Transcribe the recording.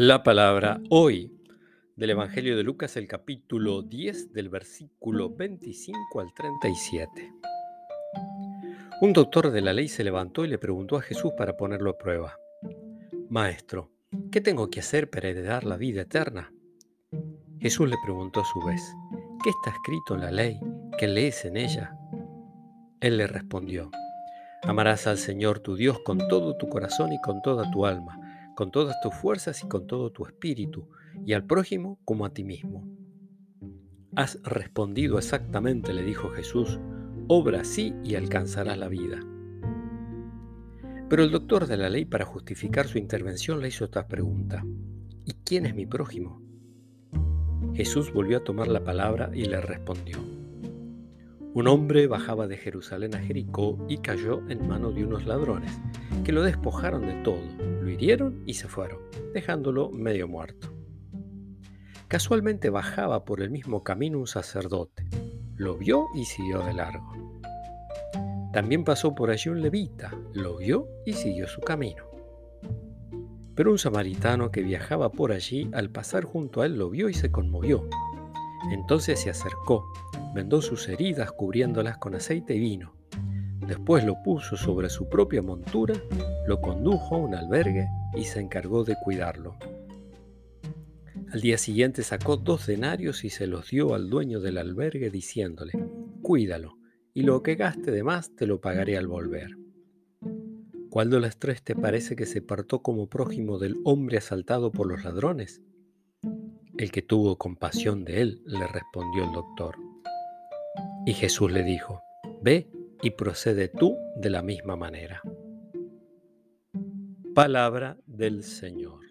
La palabra hoy del Evangelio de Lucas, el capítulo 10, del versículo 25 al 37. Un doctor de la ley se levantó y le preguntó a Jesús para ponerlo a prueba. Maestro, ¿qué tengo que hacer para heredar la vida eterna? Jesús le preguntó a su vez, ¿qué está escrito en la ley? ¿Qué lees en ella? Él le respondió, amarás al Señor tu Dios con todo tu corazón y con toda tu alma con todas tus fuerzas y con todo tu espíritu, y al prójimo como a ti mismo. Has respondido exactamente, le dijo Jesús, obra así y alcanzarás la vida. Pero el doctor de la ley, para justificar su intervención, le hizo otra pregunta. ¿Y quién es mi prójimo? Jesús volvió a tomar la palabra y le respondió. Un hombre bajaba de Jerusalén a Jericó y cayó en manos de unos ladrones, que lo despojaron de todo hirieron y se fueron, dejándolo medio muerto. Casualmente bajaba por el mismo camino un sacerdote. Lo vio y siguió de largo. También pasó por allí un levita, lo vio y siguió su camino. Pero un samaritano que viajaba por allí, al pasar junto a él, lo vio y se conmovió. Entonces se acercó, vendó sus heridas cubriéndolas con aceite y vino Después lo puso sobre su propia montura, lo condujo a un albergue y se encargó de cuidarlo. Al día siguiente sacó dos denarios y se los dio al dueño del albergue diciéndole, cuídalo, y lo que gaste de más te lo pagaré al volver. ¿Cuál de las tres te parece que se partó como prójimo del hombre asaltado por los ladrones? El que tuvo compasión de él, le respondió el doctor. Y Jesús le dijo, Ve y procede tú de la misma manera. Palabra del Señor.